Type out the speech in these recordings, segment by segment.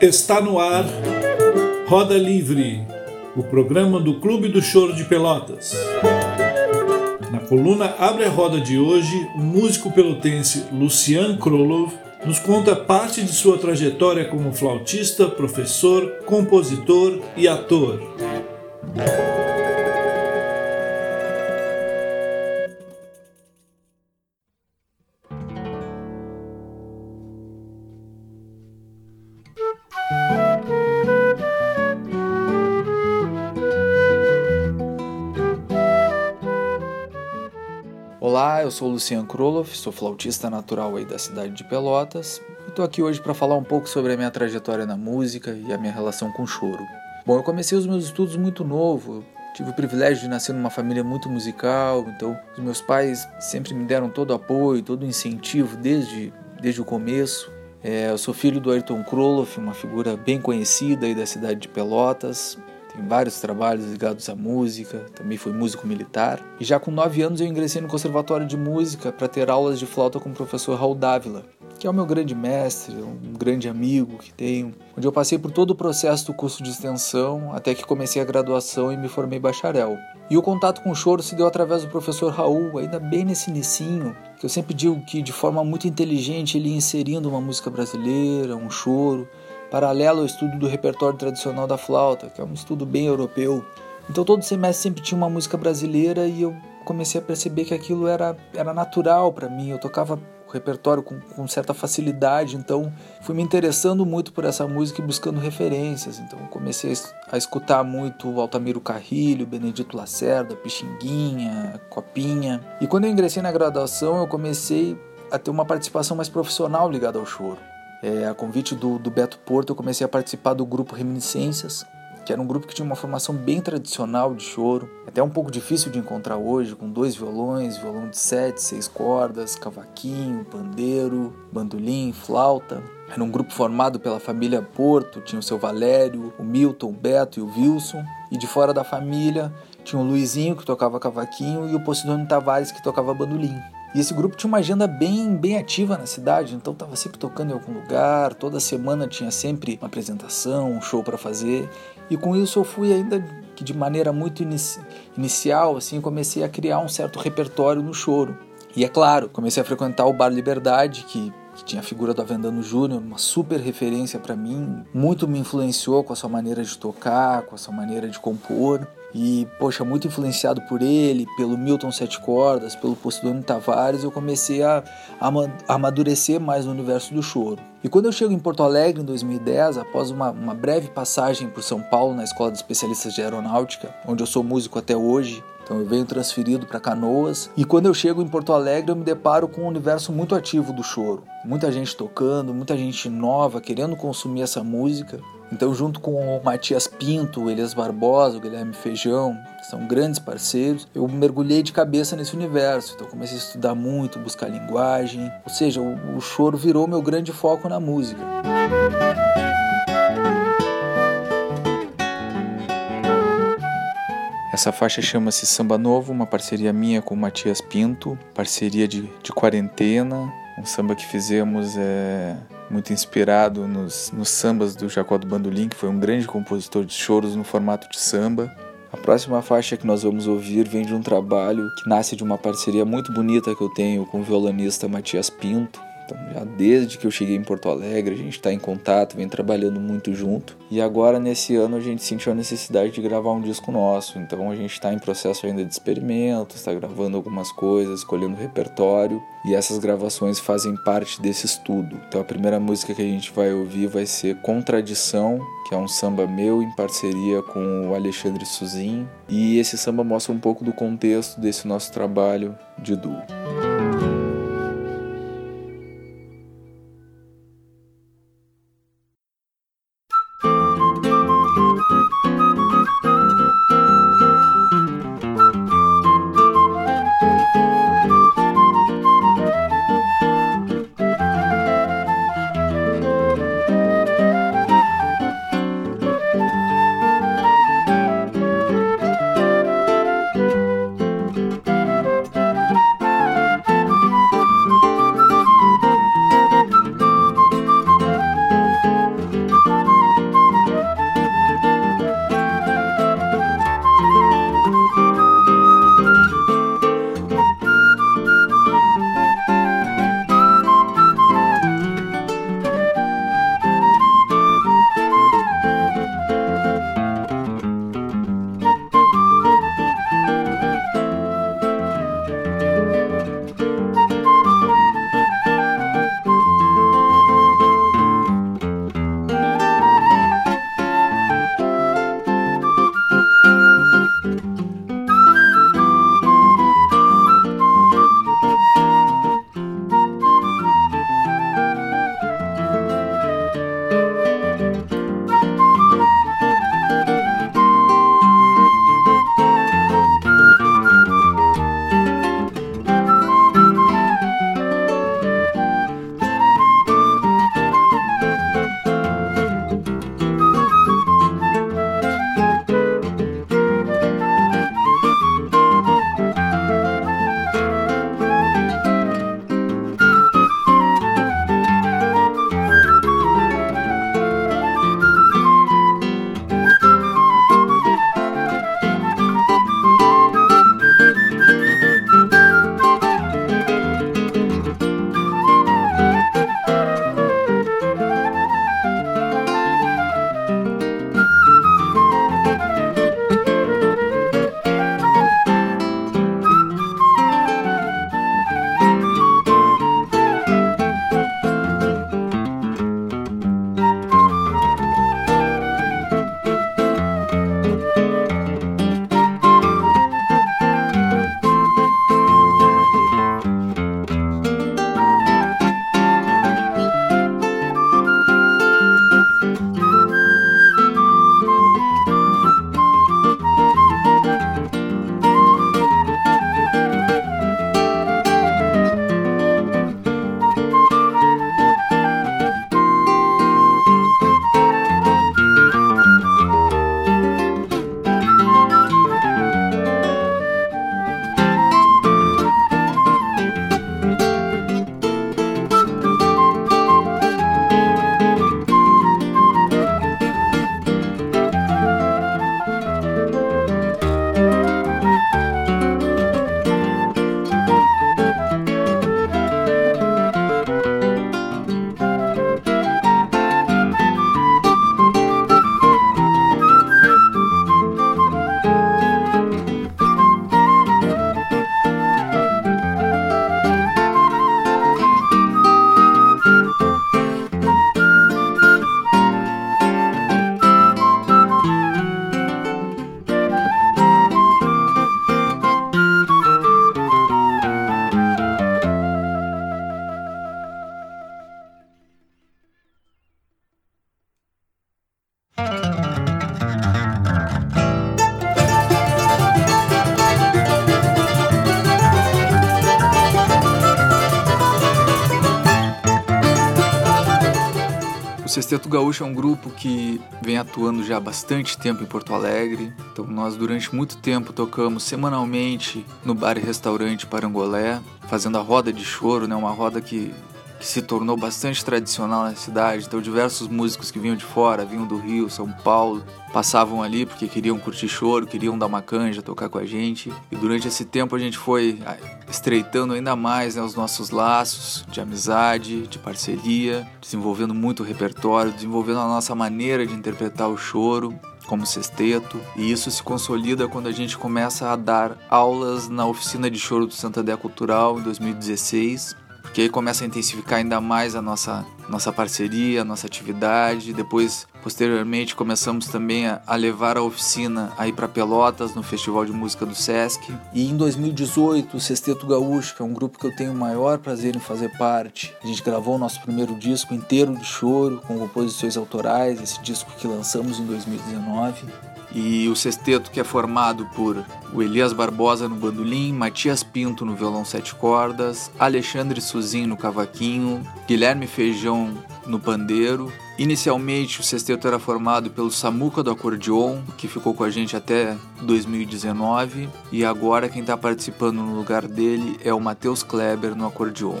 Está no ar Roda Livre, o programa do Clube do Choro de Pelotas. Na coluna Abre a Roda de hoje, o músico pelotense Lucian Krolov nos conta parte de sua trajetória como flautista, professor, compositor e ator. Eu sou o Luciano Kroloff, sou flautista natural aí da cidade de Pelotas e estou aqui hoje para falar um pouco sobre a minha trajetória na música e a minha relação com o choro. Bom, eu comecei os meus estudos muito novo, tive o privilégio de nascer numa família muito musical, então os meus pais sempre me deram todo o apoio, todo o incentivo desde, desde o começo. É, eu sou filho do Ayrton Kroloff, uma figura bem conhecida aí da cidade de Pelotas. Tem vários trabalhos ligados à música, também foi músico militar. E já com 9 anos eu ingressei no Conservatório de Música para ter aulas de flauta com o professor Raul Dávila, que é o meu grande mestre, um grande amigo que tenho, onde eu passei por todo o processo do curso de extensão até que comecei a graduação e me formei bacharel. E o contato com o choro se deu através do professor Raul, ainda bem nesse inicinho, que eu sempre digo que de forma muito inteligente ele ia inserindo uma música brasileira, um choro, paralelo ao estudo do repertório tradicional da flauta, que é um estudo bem europeu. Então todo semestre sempre tinha uma música brasileira e eu comecei a perceber que aquilo era, era natural para mim. Eu tocava o repertório com, com, certa facilidade, então fui me interessando muito por essa música e buscando referências. Então comecei a escutar muito Altamiro Carrilho, Benedito Lacerda, Pixinguinha, Copinha. E quando eu ingressei na graduação, eu comecei a ter uma participação mais profissional ligada ao choro. É, a convite do, do Beto Porto, eu comecei a participar do grupo Reminiscências, que era um grupo que tinha uma formação bem tradicional de choro, até um pouco difícil de encontrar hoje, com dois violões, violão de sete, seis cordas, cavaquinho, pandeiro, bandolim, flauta. Era um grupo formado pela família Porto, tinha o seu Valério, o Milton, o Beto e o Wilson, e de fora da família tinha o Luizinho, que tocava cavaquinho, e o Posidônio Tavares, que tocava bandolim. E esse grupo tinha uma agenda bem, bem ativa na cidade, então estava sempre tocando em algum lugar, toda semana tinha sempre uma apresentação, um show para fazer. E com isso eu fui ainda que de maneira muito inici inicial, assim, comecei a criar um certo repertório no choro. E é claro, comecei a frequentar o Bar Liberdade, que, que tinha a figura do Avendano Júnior, uma super referência para mim, muito me influenciou com a sua maneira de tocar, com a sua maneira de compor. E, poxa, muito influenciado por ele, pelo Milton Sete Cordas, pelo Posidônio Tavares, eu comecei a, a amadurecer mais no universo do choro. E quando eu chego em Porto Alegre em 2010, após uma, uma breve passagem por São Paulo na Escola de Especialistas de Aeronáutica, onde eu sou músico até hoje, então eu venho transferido para Canoas. E quando eu chego em Porto Alegre, eu me deparo com um universo muito ativo do choro. Muita gente tocando, muita gente nova querendo consumir essa música. Então, junto com o Matias Pinto, o Elias Barbosa, o Guilherme Feijão, que são grandes parceiros, eu mergulhei de cabeça nesse universo. Então, comecei a estudar muito, buscar linguagem. Ou seja, o, o choro virou meu grande foco na música. Essa faixa chama-se Samba Novo, uma parceria minha com o Matias Pinto, parceria de, de quarentena, um samba que fizemos é muito inspirado nos, nos sambas do Jacó do Bandolim, que foi um grande compositor de choros no formato de samba. A próxima faixa que nós vamos ouvir vem de um trabalho que nasce de uma parceria muito bonita que eu tenho com o violonista Matias Pinto. Já desde que eu cheguei em Porto Alegre, a gente está em contato, vem trabalhando muito junto. E agora, nesse ano, a gente sentiu a necessidade de gravar um disco nosso. Então, a gente está em processo ainda de experimento, está gravando algumas coisas, escolhendo repertório. E essas gravações fazem parte desse estudo. Então, a primeira música que a gente vai ouvir vai ser Contradição, que é um samba meu em parceria com o Alexandre Suzin. E esse samba mostra um pouco do contexto desse nosso trabalho de duo. Sexteto Gaúcho é um grupo que vem atuando já há bastante tempo em Porto Alegre. Então nós durante muito tempo tocamos semanalmente no bar e restaurante Parangolé, fazendo a roda de choro, né? Uma roda que que se tornou bastante tradicional na cidade. Então, diversos músicos que vinham de fora, vinham do Rio, São Paulo, passavam ali porque queriam curtir choro, queriam dar uma canja, tocar com a gente. E durante esse tempo a gente foi ah, estreitando ainda mais né, os nossos laços de amizade, de parceria, desenvolvendo muito repertório, desenvolvendo a nossa maneira de interpretar o choro como sexteto, e isso se consolida quando a gente começa a dar aulas na oficina de choro do Santa Dé Cultural em 2016 porque aí começa a intensificar ainda mais a nossa, nossa parceria, nossa atividade. Depois, posteriormente, começamos também a, a levar a oficina aí para Pelotas, no Festival de Música do Sesc. E em 2018, o Sexteto Gaúcho, que é um grupo que eu tenho o maior prazer em fazer parte, a gente gravou o nosso primeiro disco inteiro de choro, com composições autorais, esse disco que lançamos em 2019 e o sexteto que é formado por o Elias Barbosa no bandolim, Matias Pinto no violão sete cordas, Alexandre Suzin no cavaquinho, Guilherme Feijão no pandeiro. Inicialmente o sexteto era formado pelo Samuca do acordeon, que ficou com a gente até 2019, e agora quem está participando no lugar dele é o Matheus Kleber no acordeon.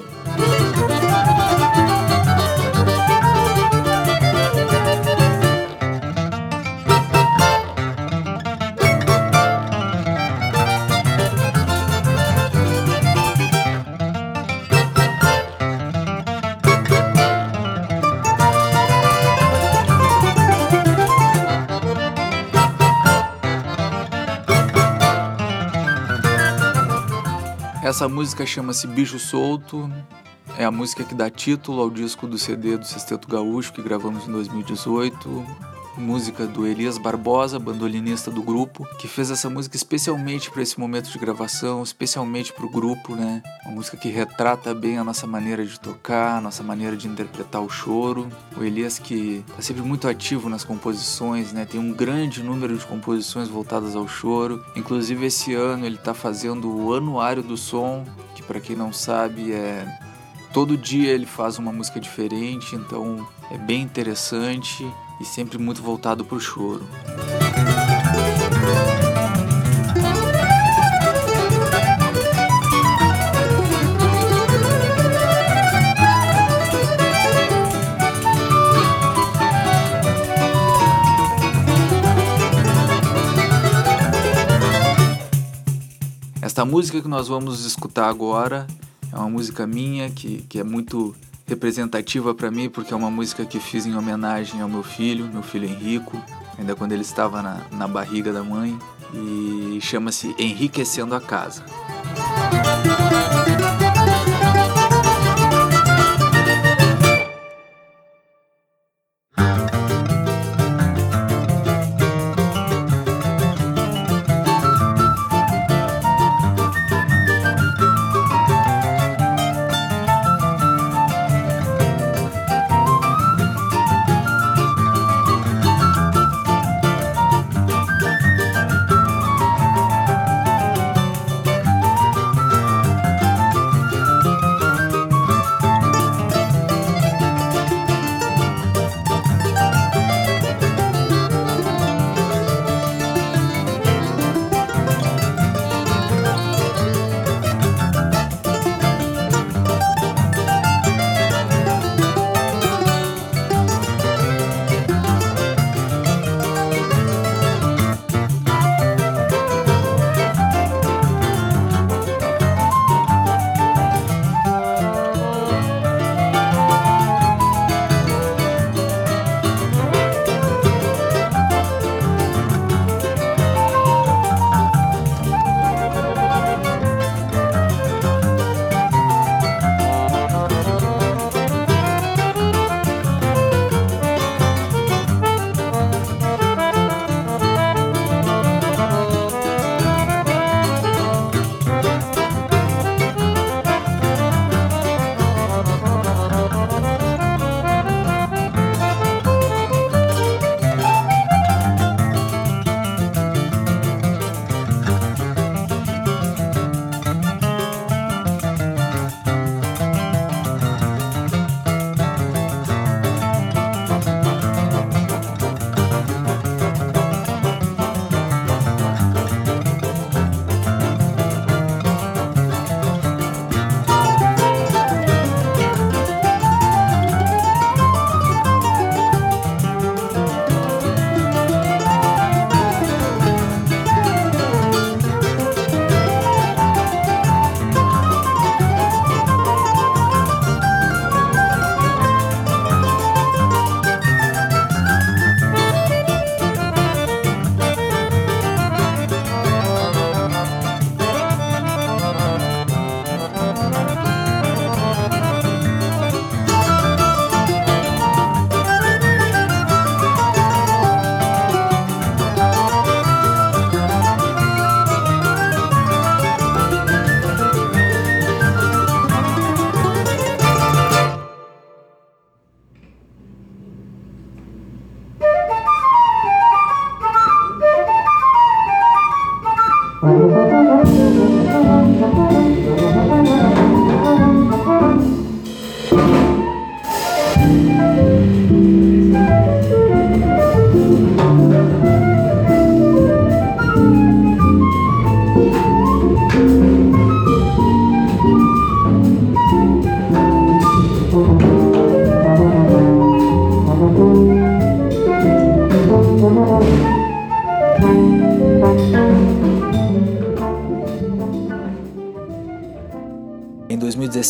Essa música chama-se Bicho Solto, é a música que dá título ao disco do CD do Sexteto Gaúcho que gravamos em 2018. Música do Elias Barbosa, bandolinista do grupo, que fez essa música especialmente para esse momento de gravação, especialmente para o grupo, né? Uma música que retrata bem a nossa maneira de tocar, a nossa maneira de interpretar o choro. O Elias que está sempre muito ativo nas composições, né? Tem um grande número de composições voltadas ao choro. Inclusive esse ano ele está fazendo o Anuário do Som, que para quem não sabe é todo dia ele faz uma música diferente, então é bem interessante e sempre muito voltado para o choro. Esta música que nós vamos escutar agora é uma música minha que, que é muito representativa para mim porque é uma música que fiz em homenagem ao meu filho, meu filho Henrico, ainda quando ele estava na, na barriga da mãe, e chama-se Enriquecendo a Casa.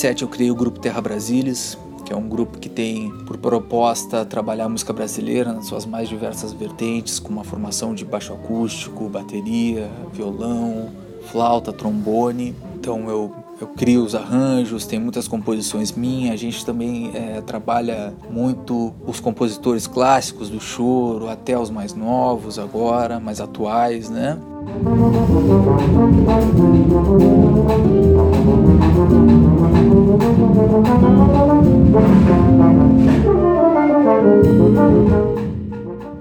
2017 eu criei o grupo Terra Brasilis, que é um grupo que tem por proposta trabalhar a música brasileira nas suas mais diversas vertentes, com uma formação de baixo acústico, bateria, violão, flauta, trombone. Então eu eu crio os arranjos, tem muitas composições minhas. A gente também é, trabalha muito os compositores clássicos do choro, até os mais novos agora, mais atuais, né?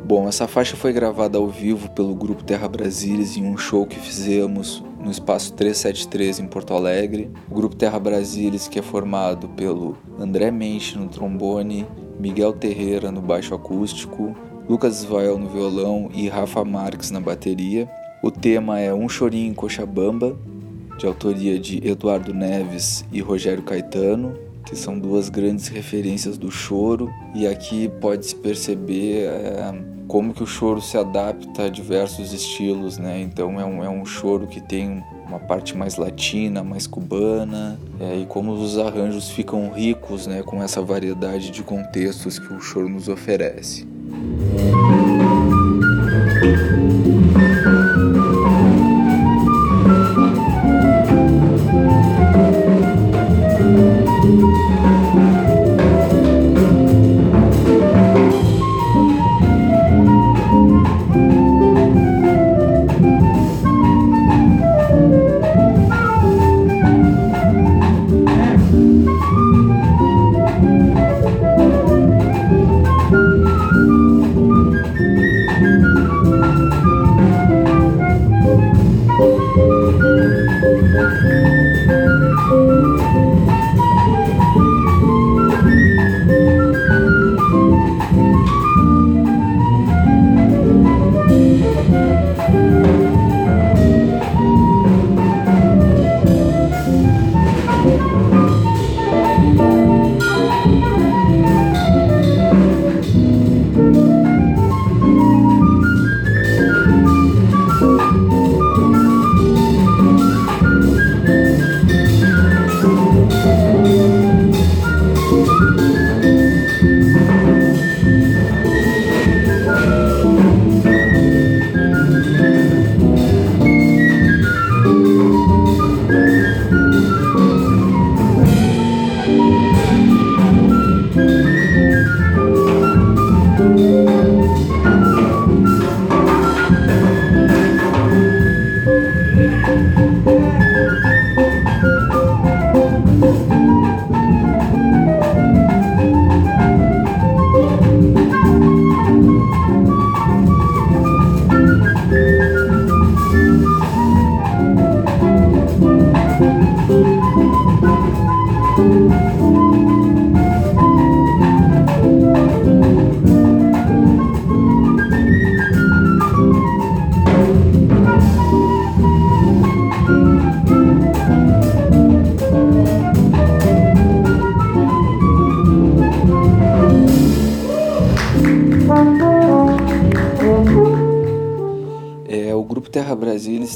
Bom, essa faixa foi gravada ao vivo pelo grupo Terra Brasilis em um show que fizemos no espaço 373 em Porto Alegre. O grupo Terra Brasilis, que é formado pelo André Mensch no trombone, Miguel Terreira no baixo acústico, Lucas Isvael no violão e Rafa Marques na bateria. O tema é Um Chorinho em Cochabamba, de autoria de Eduardo Neves e Rogério Caetano, que são duas grandes referências do choro, e aqui pode-se perceber é, como que o choro se adapta a diversos estilos, né? Então é um, é um choro que tem uma parte mais latina, mais cubana, é, e como os arranjos ficam ricos, né, com essa variedade de contextos que o choro nos oferece.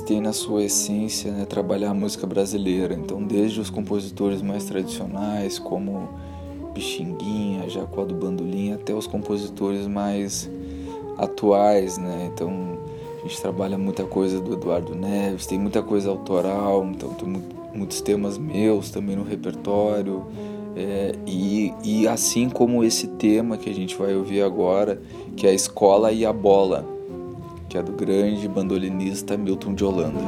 Tem na sua essência né, trabalhar a música brasileira. Então, desde os compositores mais tradicionais, como Pixinguinha, Jacó do Bandolim, até os compositores mais atuais, né? Então, a gente trabalha muita coisa do Eduardo Neves, tem muita coisa autoral, então tem muitos temas meus também no repertório. É, e, e assim como esse tema que a gente vai ouvir agora, que é a escola e a bola que é do grande bandolinista Milton de Holanda.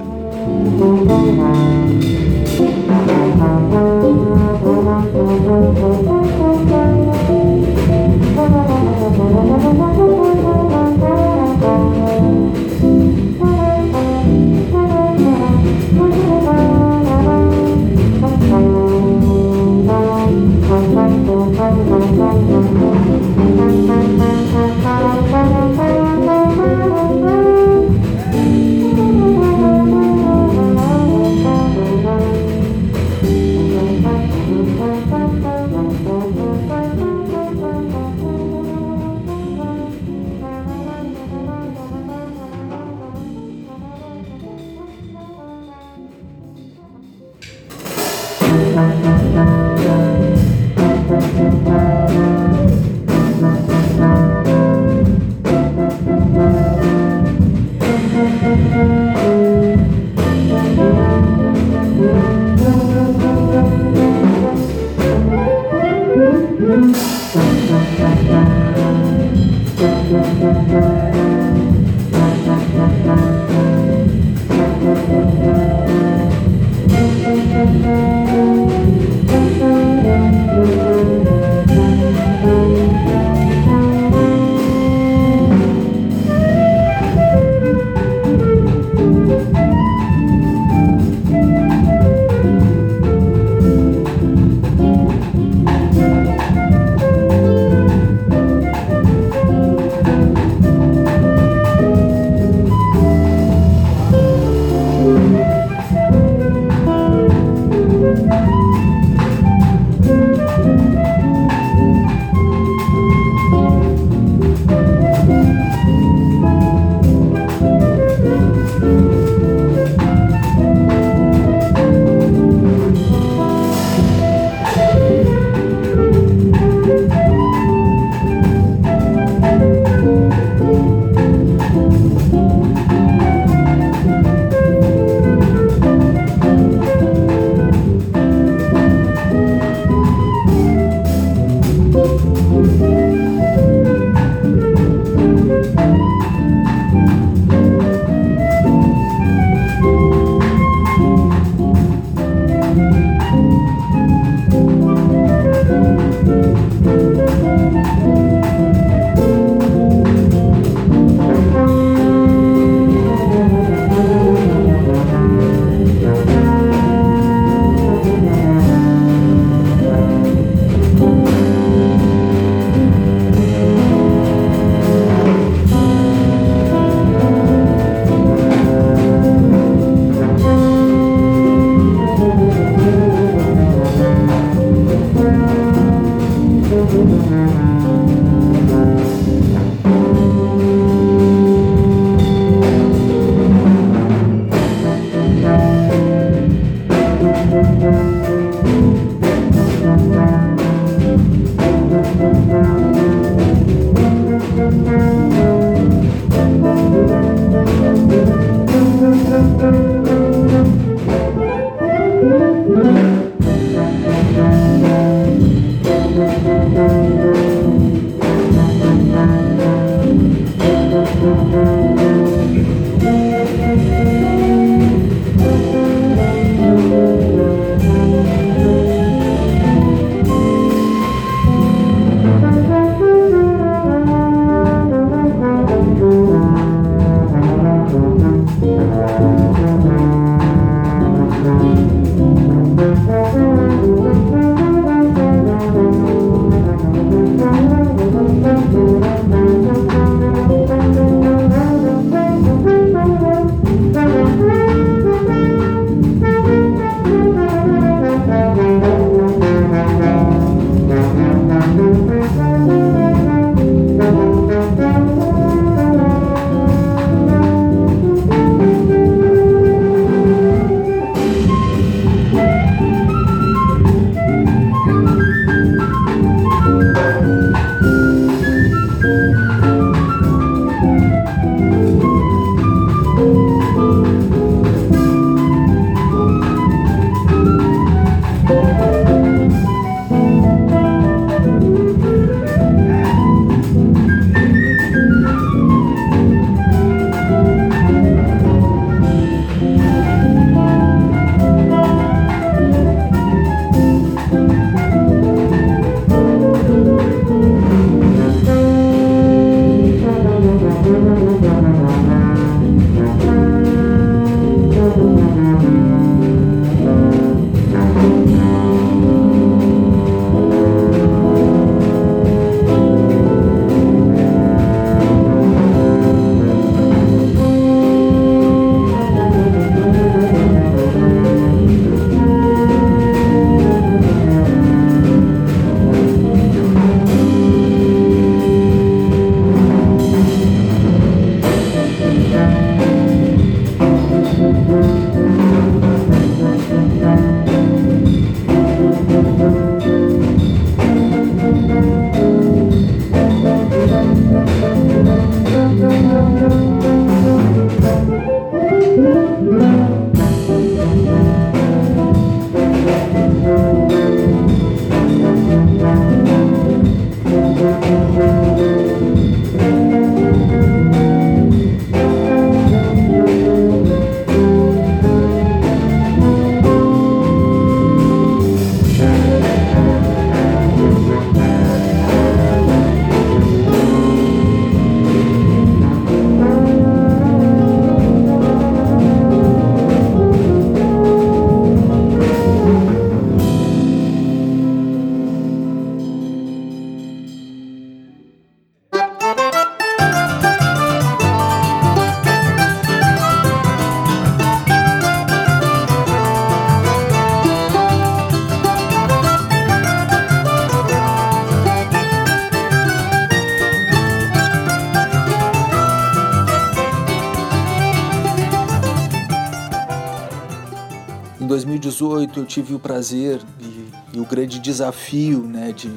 Tive o prazer e, e o grande desafio né, de,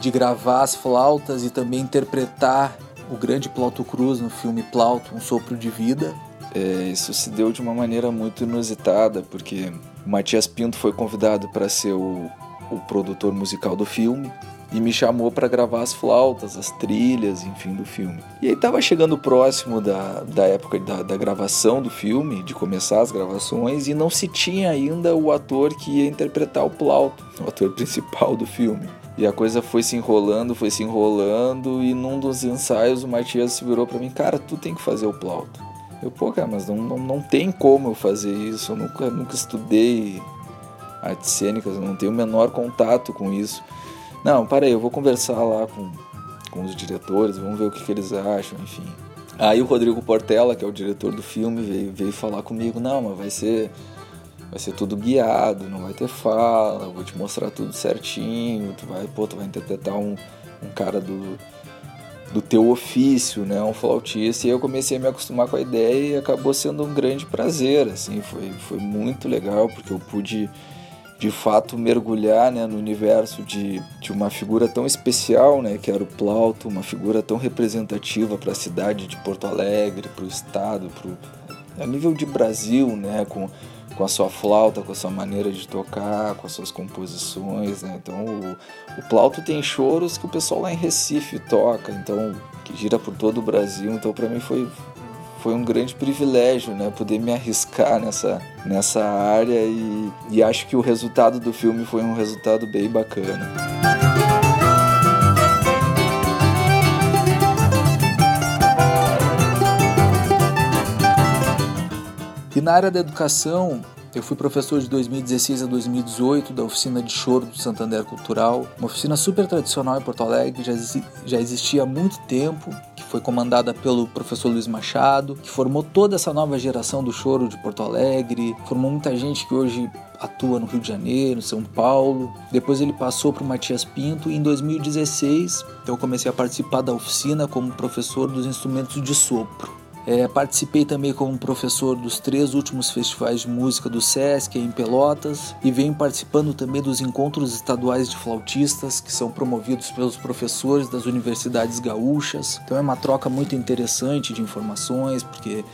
de gravar as flautas e também interpretar o grande Plauto Cruz no filme Plauto, Um Sopro de Vida. É, isso se deu de uma maneira muito inusitada, porque Matias Pinto foi convidado para ser o, o produtor musical do filme e me chamou para gravar as flautas, as trilhas, enfim, do filme. E aí estava chegando próximo da, da época da, da, gravação do filme, de começar as gravações, e não se tinha ainda o ator que ia interpretar o Plauto, o ator principal do filme. E a coisa foi se enrolando, foi se enrolando, e num dos ensaios o Matias se virou para mim, cara, tu tem que fazer o Plauto. Eu, pô, cara, mas não, não, não tem como eu fazer isso, eu nunca, nunca estudei artes cênicas, eu não tenho o menor contato com isso. Não, para aí, eu vou conversar lá com, com os diretores, vamos ver o que, que eles acham, enfim. Aí o Rodrigo Portela, que é o diretor do filme, veio, veio falar comigo, não, mas vai ser vai ser tudo guiado, não vai ter fala, vou te mostrar tudo certinho, tu vai, pô, tu vai interpretar um, um cara do, do teu ofício, né, um flautista, e eu comecei a me acostumar com a ideia e acabou sendo um grande prazer, assim, foi, foi muito legal, porque eu pude de fato mergulhar né, no universo de, de uma figura tão especial, né, que era o Plauto, uma figura tão representativa para a cidade de Porto Alegre, para o estado, pro, a nível de Brasil, né, com, com a sua flauta, com a sua maneira de tocar, com as suas composições. Né? Então o, o Plauto tem choros que o pessoal lá em Recife toca, então que gira por todo o Brasil. Então para mim foi, foi um grande privilégio, né, poder me arriscar nessa, nessa área e, e acho que o resultado do filme foi um resultado bem bacana. E na área da educação, eu fui professor de 2016 a 2018 da oficina de choro do Santander Cultural, uma oficina super tradicional em Porto Alegre, já, já existia há muito tempo, foi comandada pelo professor Luiz Machado, que formou toda essa nova geração do choro de Porto Alegre, formou muita gente que hoje atua no Rio de Janeiro, São Paulo. Depois ele passou para o Matias Pinto e em 2016 eu comecei a participar da oficina como professor dos instrumentos de sopro. É, participei também como professor dos três últimos festivais de música do SESC em Pelotas e venho participando também dos encontros estaduais de flautistas que são promovidos pelos professores das universidades gaúchas. Então é uma troca muito interessante de informações, porque,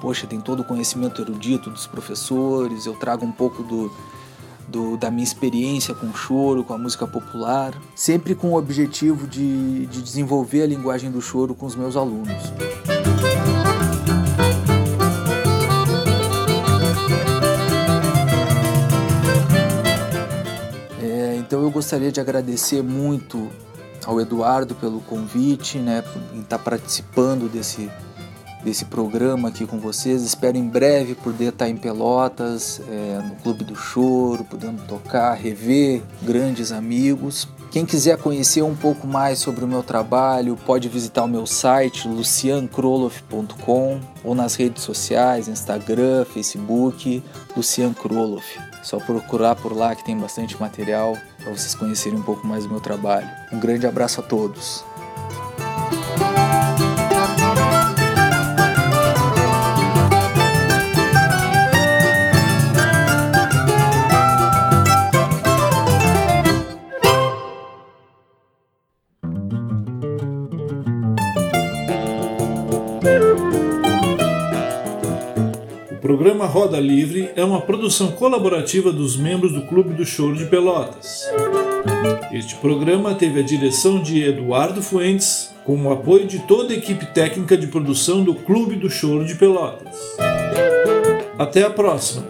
poxa, tem todo o conhecimento erudito dos professores, eu trago um pouco do, do, da minha experiência com o choro, com a música popular, sempre com o objetivo de, de desenvolver a linguagem do choro com os meus alunos. Eu gostaria de agradecer muito ao Eduardo pelo convite, né, por estar participando desse, desse programa aqui com vocês. Espero em breve poder estar em Pelotas, é, no Clube do Choro, podendo tocar, rever grandes amigos. Quem quiser conhecer um pouco mais sobre o meu trabalho, pode visitar o meu site luciankroloff.com ou nas redes sociais, Instagram, Facebook, Lucian Kroloff. Só procurar por lá que tem bastante material para vocês conhecerem um pouco mais do meu trabalho. Um grande abraço a todos. Programa Roda Livre é uma produção colaborativa dos membros do Clube do Choro de Pelotas. Este programa teve a direção de Eduardo Fuentes, com o apoio de toda a equipe técnica de produção do Clube do Choro de Pelotas. Até a próxima!